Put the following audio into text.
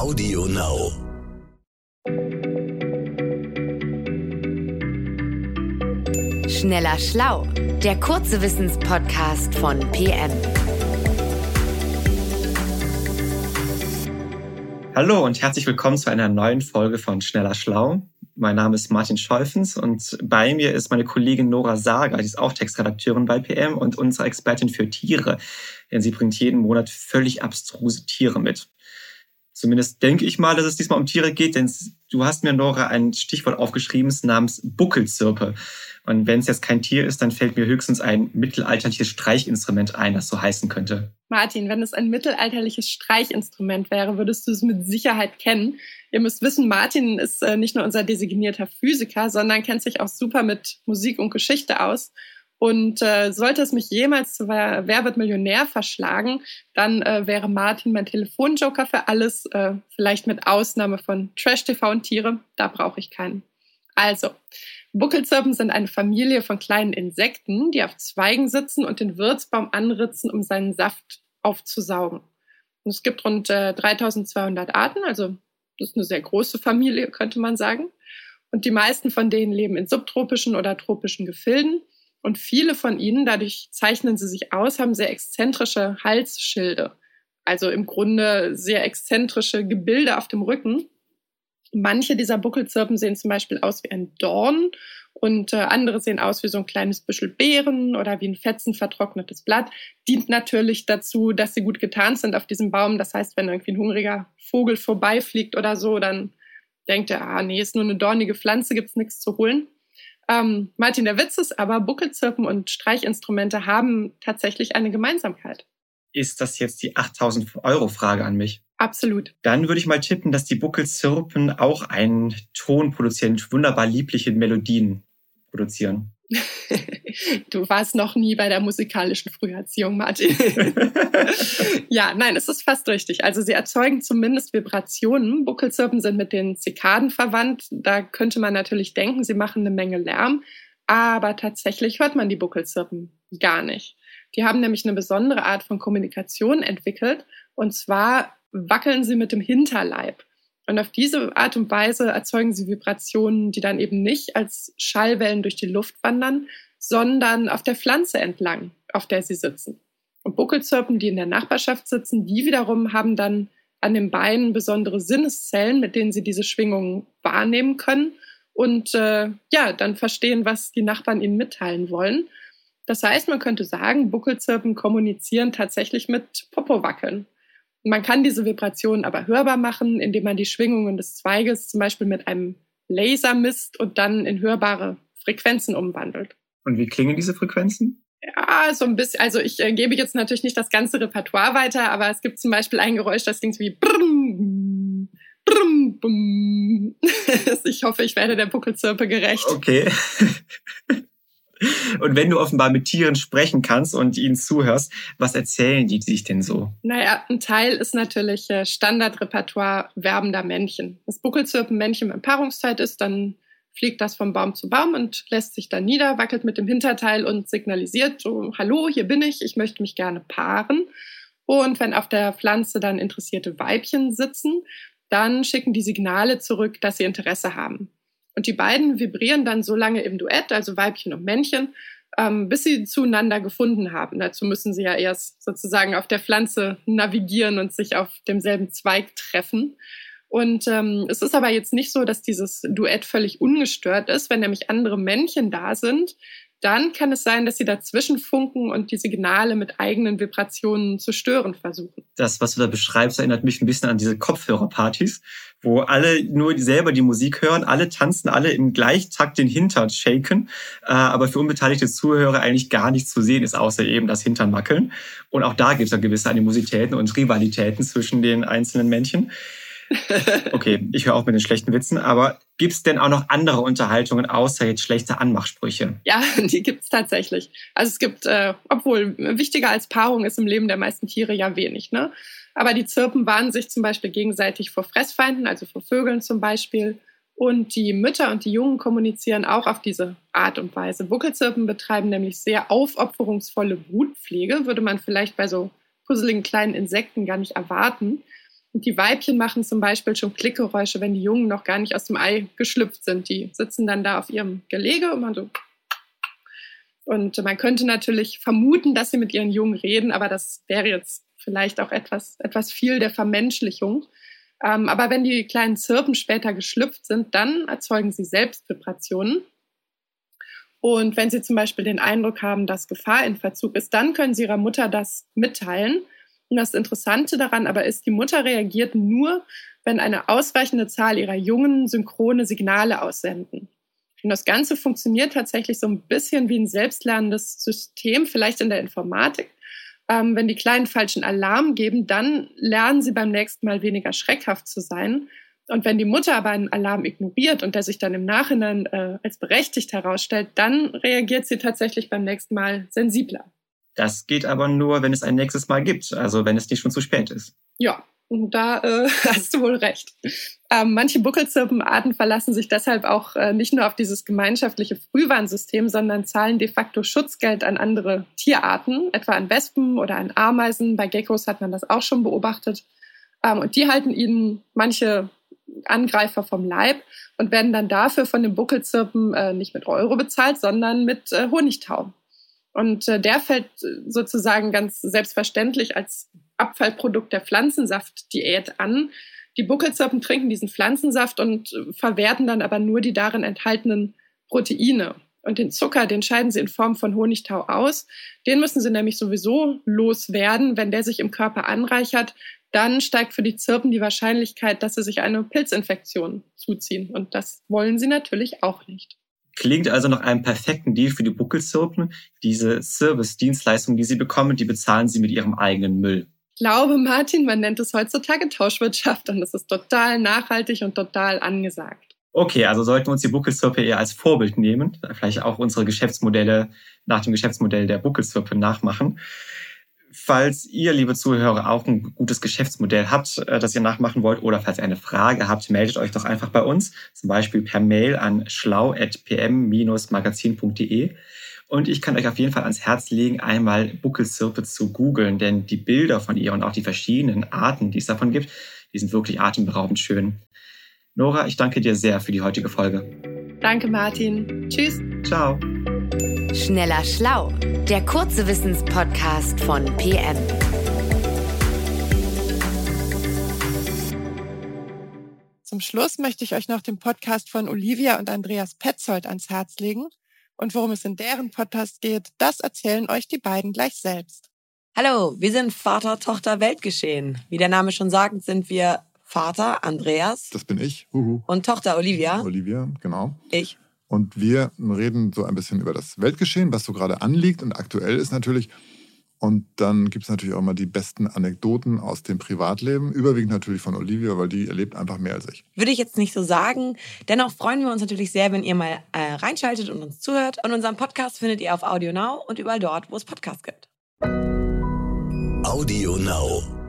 Audio Now. Schneller Schlau, der kurze Wissenspodcast von PM. Hallo und herzlich willkommen zu einer neuen Folge von Schneller Schlau. Mein Name ist Martin Scholfens und bei mir ist meine Kollegin Nora Sager, die ist auch Textredakteurin bei PM und unsere Expertin für Tiere, denn sie bringt jeden Monat völlig abstruse Tiere mit. Zumindest denke ich mal, dass es diesmal um Tiere geht, denn du hast mir, Nora, ein Stichwort aufgeschrieben namens Buckelzirpe. Und wenn es jetzt kein Tier ist, dann fällt mir höchstens ein mittelalterliches Streichinstrument ein, das so heißen könnte. Martin, wenn es ein mittelalterliches Streichinstrument wäre, würdest du es mit Sicherheit kennen. Ihr müsst wissen, Martin ist äh, nicht nur unser designierter Physiker, sondern kennt sich auch super mit Musik und Geschichte aus. Und äh, sollte es mich jemals zu Wer, Wer wird Millionär verschlagen, dann äh, wäre Martin mein Telefonjoker für alles, äh, vielleicht mit Ausnahme von Trash-TV und Tiere. Da brauche ich keinen. Also, Buckelzirpen sind eine Familie von kleinen Insekten, die auf Zweigen sitzen und den Wirtsbaum anritzen, um seinen Saft aufzusaugen. Und es gibt rund äh, 3200 Arten, also das ist eine sehr große Familie, könnte man sagen. Und die meisten von denen leben in subtropischen oder tropischen Gefilden. Und viele von ihnen, dadurch zeichnen sie sich aus, haben sehr exzentrische Halsschilde. Also im Grunde sehr exzentrische Gebilde auf dem Rücken. Manche dieser Buckelzirpen sehen zum Beispiel aus wie ein Dorn und äh, andere sehen aus wie so ein kleines Büschel Beeren oder wie ein fetzen vertrocknetes Blatt. Dient natürlich dazu, dass sie gut getarnt sind auf diesem Baum. Das heißt, wenn irgendwie ein hungriger Vogel vorbeifliegt oder so, dann denkt er, ah nee, ist nur eine dornige Pflanze, gibt's nichts zu holen. Ähm, Martin, der Witz ist aber, Buckelzirpen und Streichinstrumente haben tatsächlich eine Gemeinsamkeit. Ist das jetzt die 8000 Euro Frage an mich? Absolut. Dann würde ich mal tippen, dass die Buckelzirpen auch einen Ton produzieren, wunderbar liebliche Melodien produzieren. du warst noch nie bei der musikalischen Früherziehung, Martin. ja, nein, es ist fast richtig. Also sie erzeugen zumindest Vibrationen. Buckelzirpen sind mit den Zikaden verwandt. Da könnte man natürlich denken, sie machen eine Menge Lärm. Aber tatsächlich hört man die Buckelzirpen gar nicht. Die haben nämlich eine besondere Art von Kommunikation entwickelt. Und zwar wackeln sie mit dem Hinterleib. Und auf diese Art und Weise erzeugen sie Vibrationen, die dann eben nicht als Schallwellen durch die Luft wandern, sondern auf der Pflanze entlang, auf der sie sitzen. Und Buckelzirpen, die in der Nachbarschaft sitzen, die wiederum haben dann an den Beinen besondere Sinneszellen, mit denen sie diese Schwingungen wahrnehmen können und äh, ja, dann verstehen, was die Nachbarn ihnen mitteilen wollen. Das heißt, man könnte sagen, Buckelzirpen kommunizieren tatsächlich mit Popowackeln. Man kann diese Vibrationen aber hörbar machen, indem man die Schwingungen des Zweiges zum Beispiel mit einem Laser misst und dann in hörbare Frequenzen umwandelt. Und wie klingen diese Frequenzen? Ja, so ein bisschen. Also ich äh, gebe jetzt natürlich nicht das ganze Repertoire weiter, aber es gibt zum Beispiel ein Geräusch, das klingt wie Brrm, Brrm, Brrm. Ich hoffe, ich werde der Buckelzirpe gerecht. Okay. Und wenn du offenbar mit Tieren sprechen kannst und ihnen zuhörst, was erzählen die sich denn so? Naja, ein Teil ist natürlich äh, Standardrepertoire werbender Männchen. Das Buckelzirpenmännchen in Paarungszeit ist, dann fliegt das vom Baum zu Baum und lässt sich dann nieder, wackelt mit dem Hinterteil und signalisiert so, hallo, hier bin ich, ich möchte mich gerne paaren. Und wenn auf der Pflanze dann interessierte Weibchen sitzen, dann schicken die Signale zurück, dass sie Interesse haben. Und die beiden vibrieren dann so lange im Duett, also Weibchen und Männchen, ähm, bis sie zueinander gefunden haben. Dazu müssen sie ja erst sozusagen auf der Pflanze navigieren und sich auf demselben Zweig treffen. Und ähm, es ist aber jetzt nicht so, dass dieses Duett völlig ungestört ist, wenn nämlich andere Männchen da sind, dann kann es sein, dass sie dazwischen funken und die Signale mit eigenen Vibrationen zu stören versuchen. Das, was du da beschreibst, erinnert mich ein bisschen an diese Kopfhörerpartys, wo alle nur selber die Musik hören, alle tanzen, alle im Gleichtakt den Hintern shaken, äh, aber für unbeteiligte Zuhörer eigentlich gar nichts zu sehen ist, außer eben das Hintern wackeln. Und auch da gibt es ja gewisse Animositäten und Rivalitäten zwischen den einzelnen Männchen. Okay, ich höre auf mit den schlechten Witzen, aber gibt es denn auch noch andere Unterhaltungen außer jetzt schlechte Anmachsprüche? Ja, die gibt es tatsächlich. Also es gibt, äh, obwohl wichtiger als Paarung ist im Leben der meisten Tiere ja wenig, ne? Aber die Zirpen warnen sich zum Beispiel gegenseitig vor Fressfeinden, also vor Vögeln zum Beispiel. Und die Mütter und die Jungen kommunizieren auch auf diese Art und Weise. Buckelzirpen betreiben nämlich sehr aufopferungsvolle Brutpflege, würde man vielleicht bei so puzzeligen kleinen Insekten gar nicht erwarten. Die Weibchen machen zum Beispiel schon Klickgeräusche, wenn die Jungen noch gar nicht aus dem Ei geschlüpft sind. Die sitzen dann da auf ihrem Gelege und man so. Und man könnte natürlich vermuten, dass sie mit ihren Jungen reden, aber das wäre jetzt vielleicht auch etwas, etwas viel der Vermenschlichung. Ähm, aber wenn die kleinen Zirpen später geschlüpft sind, dann erzeugen sie selbst Vibrationen. Und wenn sie zum Beispiel den Eindruck haben, dass Gefahr in Verzug ist, dann können sie ihrer Mutter das mitteilen. Und das Interessante daran aber ist, die Mutter reagiert nur, wenn eine ausreichende Zahl ihrer Jungen synchrone Signale aussenden. Und das Ganze funktioniert tatsächlich so ein bisschen wie ein selbstlernendes System, vielleicht in der Informatik. Ähm, wenn die Kleinen falschen Alarm geben, dann lernen sie beim nächsten Mal weniger schreckhaft zu sein. Und wenn die Mutter aber einen Alarm ignoriert und der sich dann im Nachhinein äh, als berechtigt herausstellt, dann reagiert sie tatsächlich beim nächsten Mal sensibler. Das geht aber nur, wenn es ein nächstes Mal gibt, also wenn es nicht schon zu spät ist. Ja, da äh, hast du wohl recht. Ähm, manche Buckelzirpenarten verlassen sich deshalb auch äh, nicht nur auf dieses gemeinschaftliche Frühwarnsystem, sondern zahlen de facto Schutzgeld an andere Tierarten, etwa an Wespen oder an Ameisen. Bei Geckos hat man das auch schon beobachtet. Ähm, und die halten ihnen manche Angreifer vom Leib und werden dann dafür von den Buckelzirpen äh, nicht mit Euro bezahlt, sondern mit äh, Honigtau. Und äh, der fällt sozusagen ganz selbstverständlich als Abfallprodukt der Pflanzensaftdiät an. Die Buckelzirpen trinken diesen Pflanzensaft und äh, verwerten dann aber nur die darin enthaltenen Proteine. Und den Zucker, den scheiden sie in Form von Honigtau aus. Den müssen sie nämlich sowieso loswerden. Wenn der sich im Körper anreichert, dann steigt für die Zirpen die Wahrscheinlichkeit, dass sie sich eine Pilzinfektion zuziehen. Und das wollen sie natürlich auch nicht. Klingt also nach einem perfekten Deal für die Buckelzirpen. Diese Service-Dienstleistungen, die sie bekommen, die bezahlen sie mit ihrem eigenen Müll. Ich glaube, Martin, man nennt es heutzutage Tauschwirtschaft und es ist total nachhaltig und total angesagt. Okay, also sollten wir uns die Buckelzirpe eher als Vorbild nehmen, vielleicht auch unsere Geschäftsmodelle nach dem Geschäftsmodell der Buckelzirpe nachmachen. Falls ihr, liebe Zuhörer, auch ein gutes Geschäftsmodell habt, äh, das ihr nachmachen wollt, oder falls ihr eine Frage habt, meldet euch doch einfach bei uns, zum Beispiel per Mail an schlau.pm-magazin.de. Und ich kann euch auf jeden Fall ans Herz legen, einmal Buckelzirpe zu googeln, denn die Bilder von ihr und auch die verschiedenen Arten, die es davon gibt, die sind wirklich atemberaubend schön. Nora, ich danke dir sehr für die heutige Folge. Danke, Martin. Tschüss. Ciao. Schneller Schlau, der kurze Wissenspodcast von PM. Zum Schluss möchte ich euch noch den Podcast von Olivia und Andreas Petzold ans Herz legen. Und worum es in deren Podcast geht, das erzählen euch die beiden gleich selbst. Hallo, wir sind Vater, Tochter, Weltgeschehen. Wie der Name schon sagt, sind wir Vater Andreas. Das bin ich. Huhu. Und Tochter Olivia. Olivia, genau. Ich. Und wir reden so ein bisschen über das Weltgeschehen, was so gerade anliegt und aktuell ist natürlich. Und dann gibt es natürlich auch mal die besten Anekdoten aus dem Privatleben, überwiegend natürlich von Olivia, weil die erlebt einfach mehr als ich. Würde ich jetzt nicht so sagen. Dennoch freuen wir uns natürlich sehr, wenn ihr mal äh, reinschaltet und uns zuhört. Und unseren Podcast findet ihr auf Audio Now und überall dort, wo es Podcasts gibt. Audio Now.